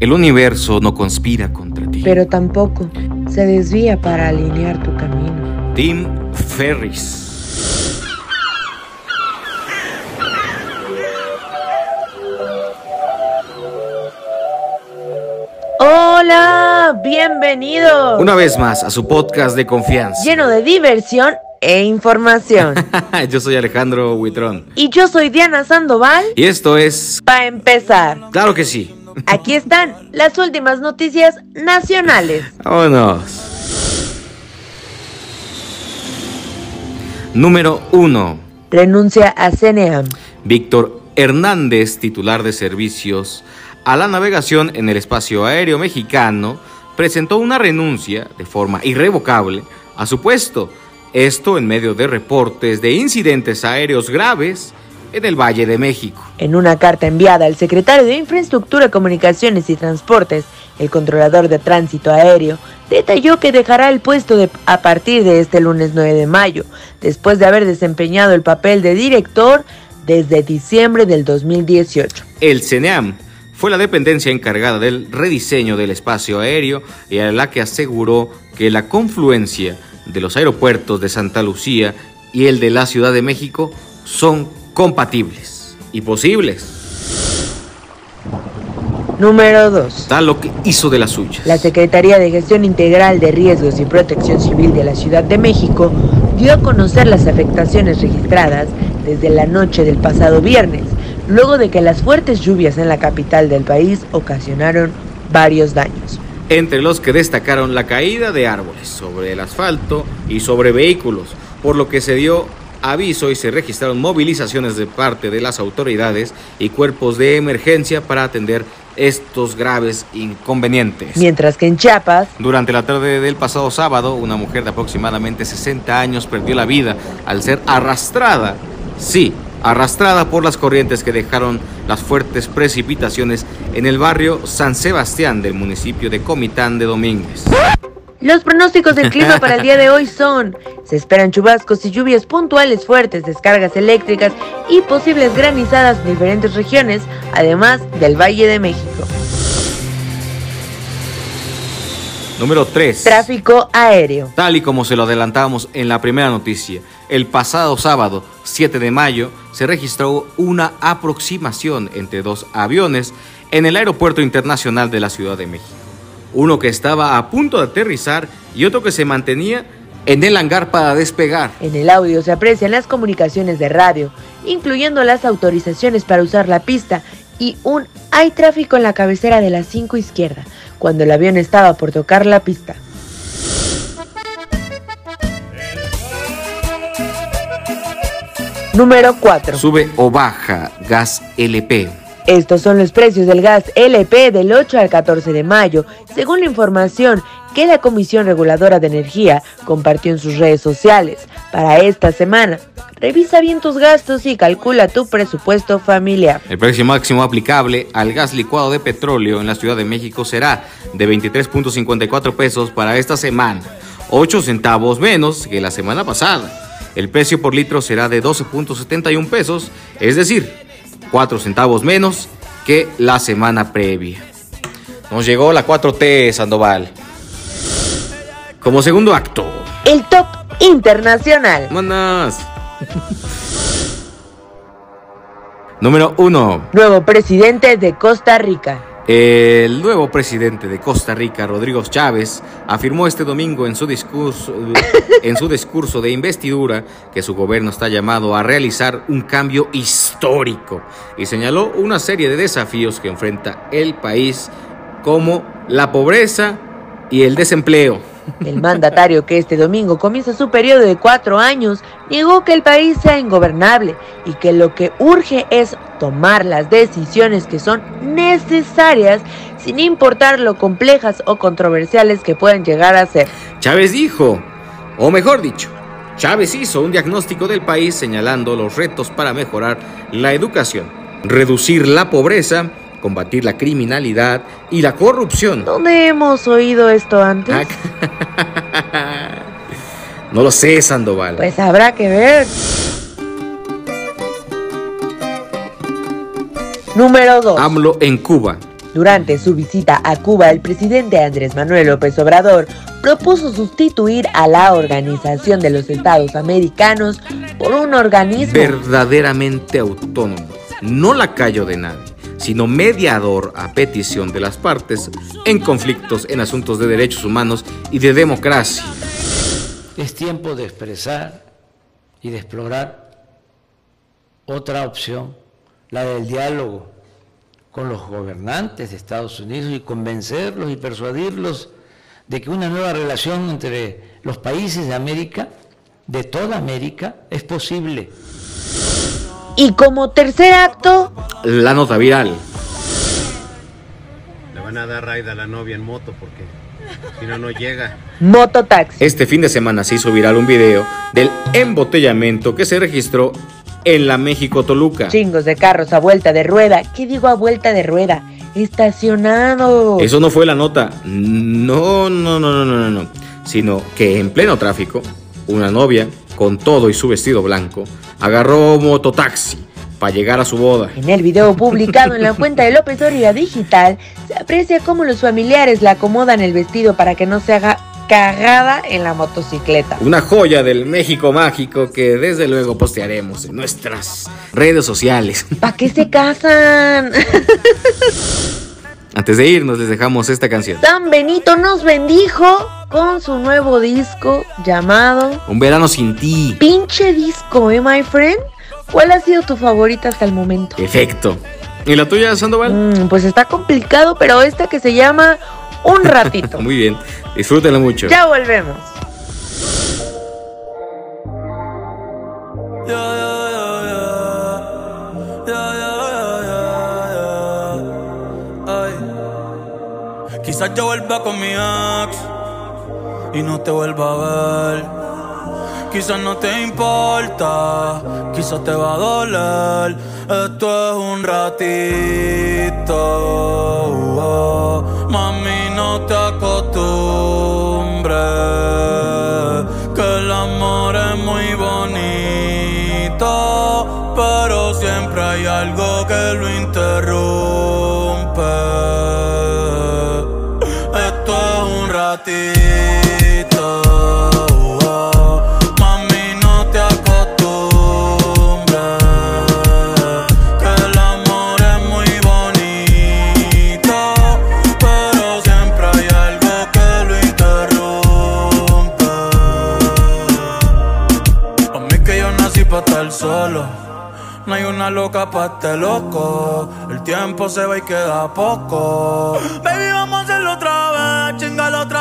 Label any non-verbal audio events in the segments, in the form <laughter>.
El universo no conspira contra ti. Pero tampoco se desvía para alinear tu camino. Tim Ferris. Hola, bienvenido. Una vez más a su podcast de confianza. Lleno de diversión e información. <laughs> yo soy Alejandro Huitrón. Y yo soy Diana Sandoval. Y esto es... Para empezar. Claro que sí. Aquí están las últimas noticias nacionales. Vámonos. Número 1. Renuncia a CNEAM. Víctor Hernández, titular de servicios a la navegación en el espacio aéreo mexicano, presentó una renuncia de forma irrevocable a su puesto. Esto en medio de reportes de incidentes aéreos graves en el Valle de México. En una carta enviada al secretario de Infraestructura, Comunicaciones y Transportes, el controlador de tránsito aéreo, detalló que dejará el puesto a partir de este lunes 9 de mayo, después de haber desempeñado el papel de director desde diciembre del 2018. El CENEAM fue la dependencia encargada del rediseño del espacio aéreo y a la que aseguró que la confluencia de los aeropuertos de Santa Lucía y el de la Ciudad de México son compatibles y posibles. Número 2. Tal lo que hizo de las suyas. La Secretaría de Gestión Integral de Riesgos y Protección Civil de la Ciudad de México dio a conocer las afectaciones registradas desde la noche del pasado viernes, luego de que las fuertes lluvias en la capital del país ocasionaron varios daños. Entre los que destacaron la caída de árboles sobre el asfalto y sobre vehículos, por lo que se dio aviso y se registraron movilizaciones de parte de las autoridades y cuerpos de emergencia para atender estos graves inconvenientes. Mientras que en Chiapas, durante la tarde del pasado sábado, una mujer de aproximadamente 60 años perdió la vida al ser arrastrada, sí, arrastrada por las corrientes que dejaron las fuertes precipitaciones en el barrio San Sebastián del municipio de Comitán de Domínguez. Los pronósticos del clima para el día de hoy son, se esperan chubascos y lluvias puntuales fuertes, descargas eléctricas y posibles granizadas en diferentes regiones, además del Valle de México. Número 3. Tráfico aéreo. Tal y como se lo adelantábamos en la primera noticia, el pasado sábado 7 de mayo se registró una aproximación entre dos aviones en el Aeropuerto Internacional de la Ciudad de México uno que estaba a punto de aterrizar y otro que se mantenía en el hangar para despegar. En el audio se aprecian las comunicaciones de radio, incluyendo las autorizaciones para usar la pista y un hay tráfico en la cabecera de la 5 izquierda, cuando el avión estaba por tocar la pista. Número 4. Sube o baja gas LP. Estos son los precios del gas LP del 8 al 14 de mayo, según la información que la Comisión Reguladora de Energía compartió en sus redes sociales para esta semana. Revisa bien tus gastos y calcula tu presupuesto familiar. El precio máximo aplicable al gas licuado de petróleo en la Ciudad de México será de 23.54 pesos para esta semana, 8 centavos menos que la semana pasada. El precio por litro será de 12.71 pesos, es decir, 4 centavos menos que la semana previa. Nos llegó la 4T Sandoval. Como segundo acto. El top internacional. Manas. <laughs> Número 1. Nuevo presidente de Costa Rica. El nuevo presidente de Costa Rica, Rodrigo Chávez, afirmó este domingo en su discurso, <laughs> en su discurso de investidura que su gobierno está llamado a realizar un cambio histórico y señaló una serie de desafíos que enfrenta el país como la pobreza y el desempleo. El mandatario que este domingo comienza su periodo de cuatro años negó que el país sea ingobernable y que lo que urge es tomar las decisiones que son necesarias sin importar lo complejas o controversiales que puedan llegar a ser. Chávez dijo, o mejor dicho, Chávez hizo un diagnóstico del país señalando los retos para mejorar la educación, reducir la pobreza, combatir la criminalidad y la corrupción. ¿Dónde hemos oído esto antes? <laughs> <laughs> No lo sé, Sandoval. Pues habrá que ver. Número 2. AMLO en Cuba. Durante su visita a Cuba, el presidente Andrés Manuel López Obrador propuso sustituir a la Organización de los Estados Americanos por un organismo verdaderamente autónomo, no lacayo de nadie, sino mediador a petición de las partes en conflictos en asuntos de derechos humanos y de democracia. Es tiempo de expresar y de explorar otra opción, la del diálogo con los gobernantes de Estados Unidos y convencerlos y persuadirlos de que una nueva relación entre los países de América, de toda América, es posible. Y como tercer acto, la nota viral. Le van a dar raid a la novia en moto porque si no, no llega. Mototaxi. Este fin de semana se hizo viral un video del embotellamiento que se registró en la México Toluca. Chingos de carros a vuelta de rueda. ¿Qué digo a vuelta de rueda? Estacionado. Eso no fue la nota. No, no, no, no, no, no. Sino que en pleno tráfico, una novia, con todo y su vestido blanco, agarró mototaxi para llegar a su boda. En el video publicado en la cuenta de López Dóriga Digital, se aprecia cómo los familiares le acomodan el vestido para que no se haga cagada en la motocicleta. Una joya del México mágico que desde luego postearemos en nuestras redes sociales. ¿Para qué se casan? <laughs> Antes de irnos les dejamos esta canción. San Benito nos bendijo con su nuevo disco llamado Un verano sin ti. Pinche disco, ¿eh, my friend? ¿Cuál ha sido tu favorita hasta el momento? Efecto. ¿Y la tuya, Sandoval? Mm, pues está complicado, pero esta que se llama Un ratito. <laughs> Muy bien. Disfrútenlo mucho. Ya volvemos. Quizás yo vuelva con mi ex y no te vuelva a ver. Quizás no te importa, quizás te va a doler. Esto es un ratito. oh. Mami, no te acostumbres. Que el amor es muy bonito. Pero siempre hay algo que lo interrumpe. Solo. No hay una loca pa' este loco. El tiempo se va y queda poco. Baby, vamos a hacerlo otra vez, chingalo otra vez.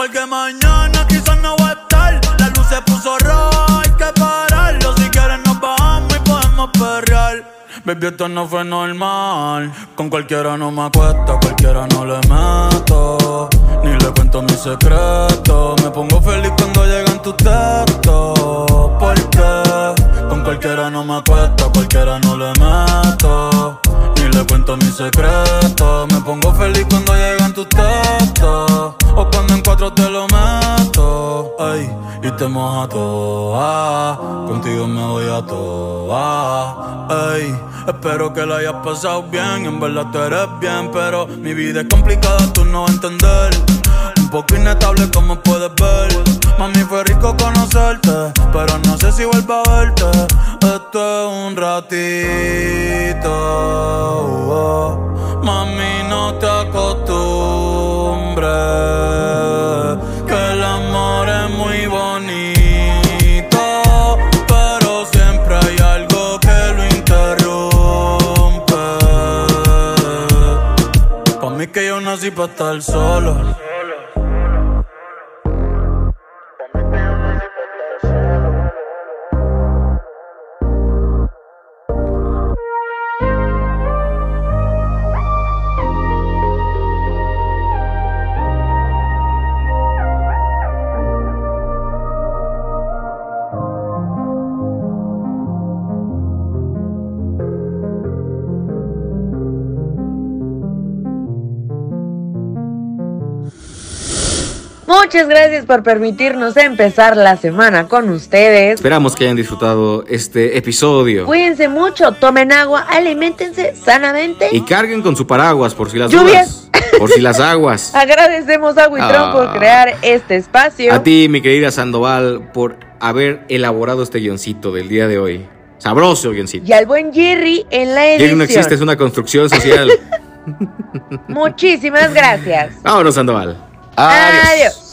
Porque mañana quizás no va a estar. La luz se puso roja, hay que pararlo. Si quieres nos bajamos y podemos perrear. Baby, esto no fue normal. Con cualquiera no me acuesto, cualquiera no le meto. Ni le cuento mis secretos. Me pongo feliz cuando llegan tus textos. Porque con cualquiera no me acuesto, cualquiera no le meto. Ni le cuento mis secretos. Me pongo feliz cuando llegan tus textos. En cuatro te lo meto. Ay, y te moja toda. Contigo me voy a toa. Ay, espero que lo hayas pasado bien. En verdad tú eres bien, pero mi vida es complicada, tú no vas a entender. Un poco inestable como puedes ver. Mami, fue rico conocerte, pero no sé si vuelvo a verte. Esto es un ratito. oh. Mami, no te acostumbres. Para estar solo. Muchas gracias por permitirnos empezar la semana con ustedes. Esperamos que hayan disfrutado este episodio. Cuídense mucho, tomen agua, alimentense sanamente. Y carguen con su paraguas por si las Lluvias. dudas. Por si las aguas. <laughs> Agradecemos a Huitrón por Ah. crear este espacio. A ti, mi querida Sandoval, por haber elaborado este guioncito del día de hoy. Sabroso guioncito. Y al buen Jerry en la Jerry edición. no existe, es una construcción social. <laughs> Muchísimas gracias. Vámonos, Sandoval. Ah, adiós. Adiós.